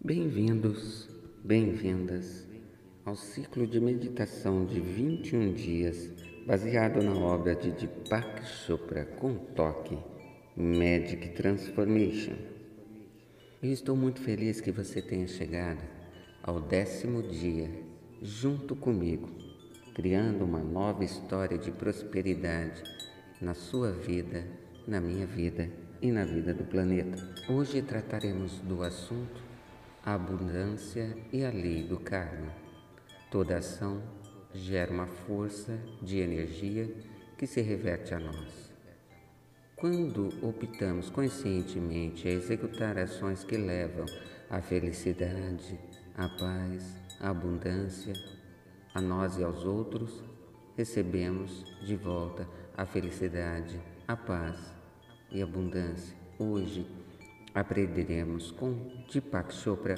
Bem-vindos, bem-vindas ao ciclo de meditação de 21 dias baseado na obra de Deepak Chopra com toque Magic Transformation. Eu estou muito feliz que você tenha chegado ao décimo dia junto comigo, criando uma nova história de prosperidade na sua vida, na minha vida e na vida do planeta. Hoje trataremos do assunto a abundância e a lei do karma. Toda ação gera uma força de energia que se reverte a nós. Quando optamos conscientemente a executar ações que levam à felicidade, à paz, à abundância, a nós e aos outros, recebemos de volta a felicidade, a paz e a abundância. Hoje, aprenderemos com Deepak Chopra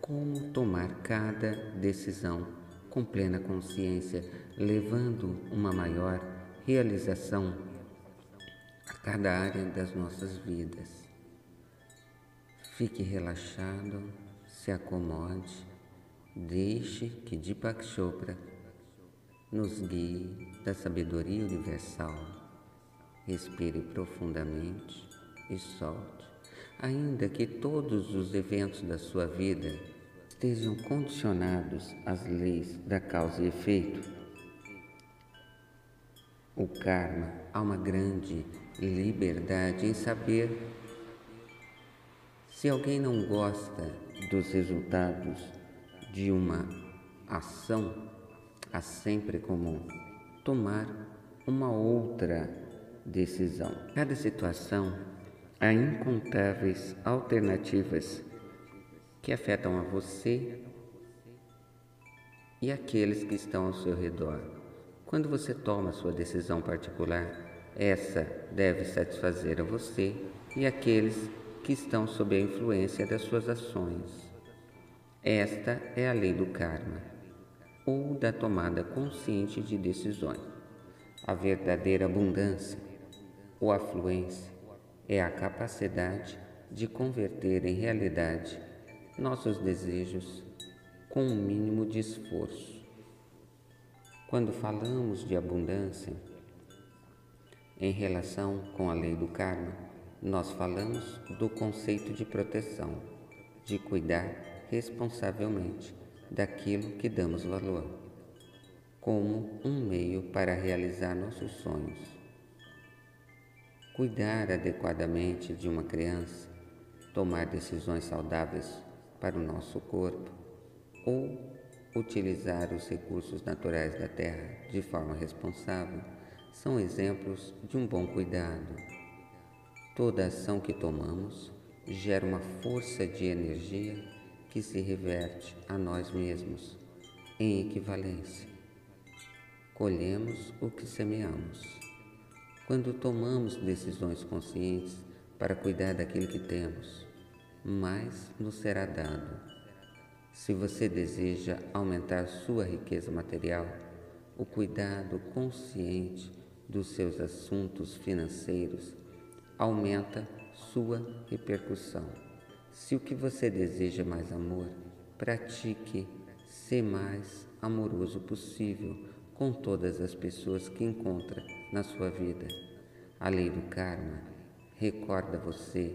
como tomar cada decisão com plena consciência, levando uma maior realização a cada área das nossas vidas. Fique relaxado, se acomode, deixe que Deepak Chopra nos guie da sabedoria universal. Respire profundamente e solte ainda que todos os eventos da sua vida estejam condicionados às leis da causa e efeito. O karma há uma grande liberdade em saber se alguém não gosta dos resultados de uma ação, há sempre como tomar uma outra decisão. Cada situação Há incontáveis alternativas que afetam a você e aqueles que estão ao seu redor. Quando você toma sua decisão particular, essa deve satisfazer a você e aqueles que estão sob a influência das suas ações. Esta é a lei do karma, ou da tomada consciente de decisões. A verdadeira abundância ou afluência é a capacidade de converter em realidade nossos desejos com um mínimo de esforço. Quando falamos de abundância, em relação com a lei do karma, nós falamos do conceito de proteção, de cuidar responsavelmente daquilo que damos valor, como um meio para realizar nossos sonhos cuidar adequadamente de uma criança, tomar decisões saudáveis para o nosso corpo ou utilizar os recursos naturais da terra de forma responsável são exemplos de um bom cuidado. Toda ação que tomamos gera uma força de energia que se reverte a nós mesmos em equivalência. Colhemos o que semeamos. Quando tomamos decisões conscientes para cuidar daquilo que temos, mais nos será dado. Se você deseja aumentar sua riqueza material, o cuidado consciente dos seus assuntos financeiros aumenta sua repercussão. Se o que você deseja mais amor, pratique ser mais amoroso possível com todas as pessoas que encontra na sua vida. A lei do karma recorda você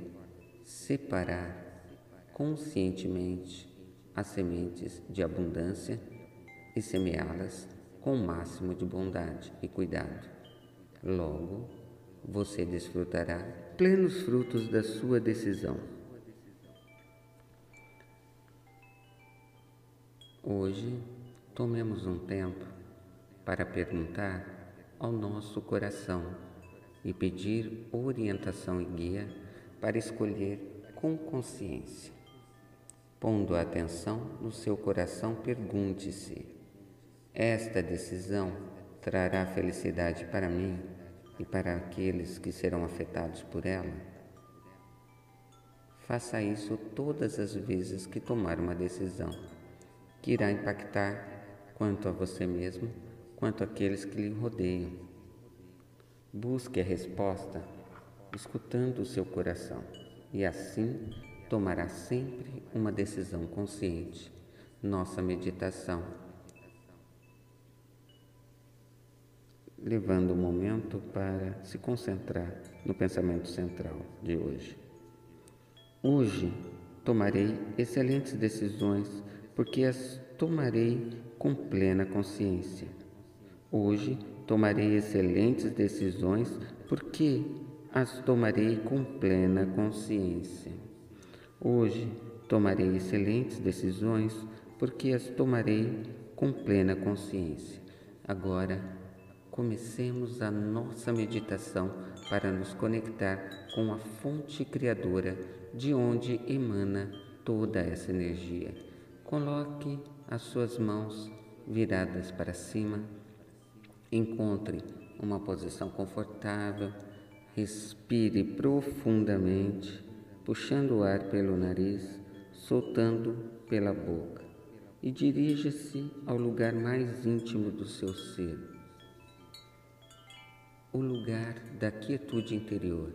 separar conscientemente as sementes de abundância e semeá-las com o máximo de bondade e cuidado. Logo, você desfrutará plenos frutos da sua decisão. Hoje, tomemos um tempo para perguntar ao nosso coração e pedir orientação e guia para escolher com consciência. Pondo a atenção no seu coração, pergunte-se: esta decisão trará felicidade para mim e para aqueles que serão afetados por ela? Faça isso todas as vezes que tomar uma decisão que irá impactar quanto a você mesmo quanto àqueles que lhe rodeiam. Busque a resposta escutando o seu coração e assim tomará sempre uma decisão consciente. Nossa meditação. Levando o momento para se concentrar no pensamento central de hoje. Hoje tomarei excelentes decisões porque as tomarei com plena consciência. Hoje tomarei excelentes decisões porque as tomarei com plena consciência. Hoje tomarei excelentes decisões porque as tomarei com plena consciência. Agora, comecemos a nossa meditação para nos conectar com a fonte criadora de onde emana toda essa energia. Coloque as suas mãos viradas para cima, encontre uma posição confortável, respire profundamente, puxando o ar pelo nariz, soltando pela boca e dirija-se ao lugar mais íntimo do seu ser, o lugar da quietude interior,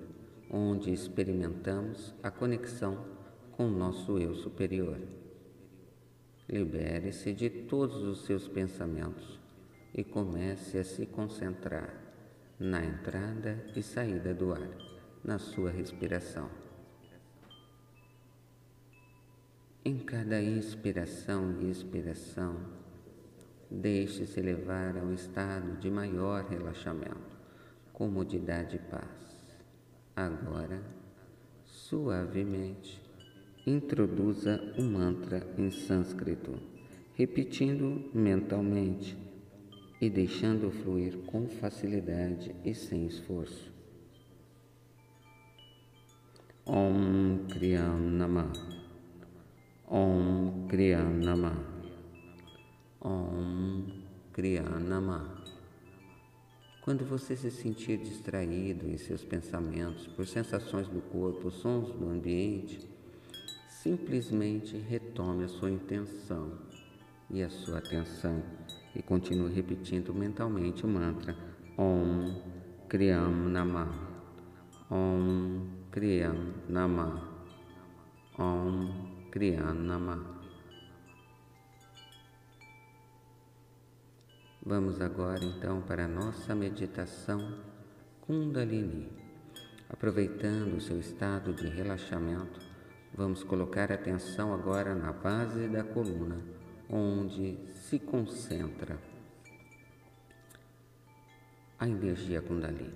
onde experimentamos a conexão com o nosso eu superior. Libere-se de todos os seus pensamentos e comece a se concentrar na entrada e saída do ar, na sua respiração. Em cada inspiração e expiração, deixe-se levar a um estado de maior relaxamento, comodidade e paz. Agora, suavemente, introduza o um mantra em sânscrito, repetindo mentalmente e deixando fluir com facilidade e sem esforço. Om Kriyam Namah Om Kriya Nama. Om Kriya Nama. Quando você se sentir distraído em seus pensamentos por sensações do corpo, sons do ambiente, simplesmente retome a sua intenção e a sua atenção e continue repetindo mentalmente o mantra Om Kriyam Nama. Om Kriyam Nama. Om Kriyanama. Vamos agora então para a nossa meditação Kundalini. Aproveitando o seu estado de relaxamento, vamos colocar atenção agora na base da coluna, onde se concentra a energia Kundalini.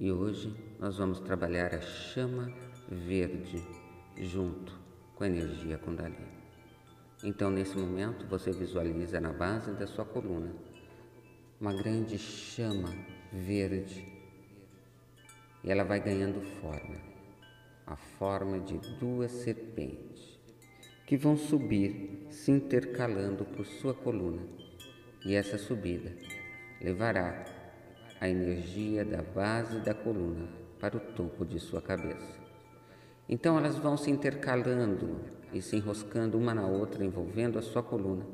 E hoje nós vamos trabalhar a chama verde junto com a energia Kundalini. Então, nesse momento, você visualiza na base da sua coluna uma grande chama verde e ela vai ganhando forma a forma de duas serpentes que vão subir se intercalando por sua coluna e essa subida levará a energia da base da coluna para o topo de sua cabeça. Então elas vão se intercalando e se enroscando uma na outra, envolvendo a sua coluna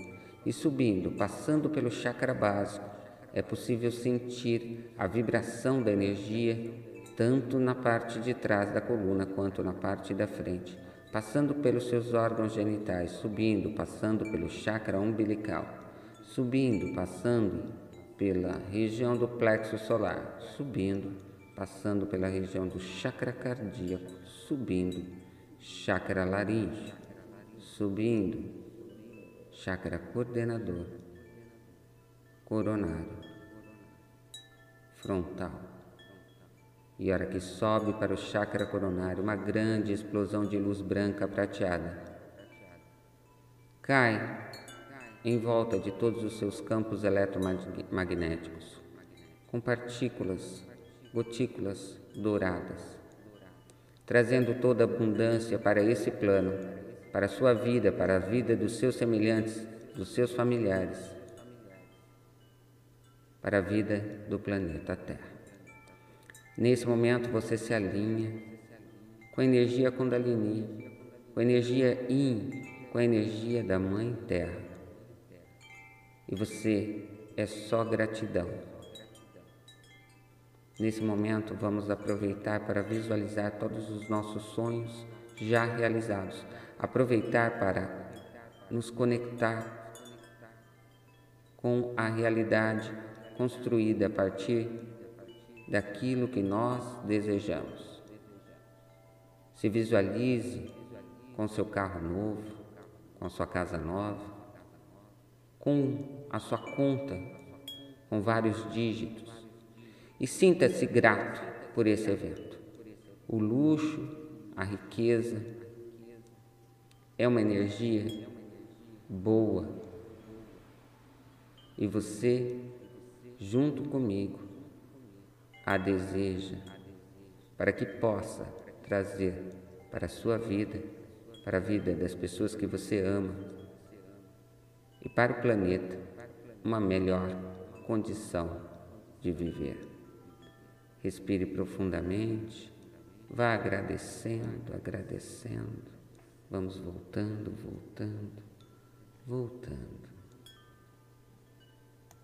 e subindo, passando pelo chakra básico. É possível sentir a vibração da energia tanto na parte de trás da coluna quanto na parte da frente, passando pelos seus órgãos genitais, subindo, passando pelo chakra umbilical, subindo, passando pela região do plexo solar, subindo, passando pela região do chakra cardíaco, subindo, chakra laringe, subindo, chakra coordenador, coronário, frontal. E a hora que sobe para o chakra coronário, uma grande explosão de luz branca prateada cai em volta de todos os seus campos eletromagnéticos, com partículas, gotículas douradas trazendo toda abundância para esse plano, para a sua vida, para a vida dos seus semelhantes, dos seus familiares, para a vida do planeta Terra. Nesse momento você se alinha com a energia Kundalini, com a energia Yin, com a energia da Mãe Terra. E você é só gratidão Nesse momento, vamos aproveitar para visualizar todos os nossos sonhos já realizados. Aproveitar para nos conectar com a realidade construída a partir daquilo que nós desejamos. Se visualize com seu carro novo, com sua casa nova, com a sua conta com vários dígitos e sinta-se grato por esse evento. O luxo, a riqueza é uma energia boa e você, junto comigo, a deseja para que possa trazer para a sua vida, para a vida das pessoas que você ama e para o planeta uma melhor condição de viver. Respire profundamente, vá agradecendo, agradecendo. Vamos voltando, voltando, voltando.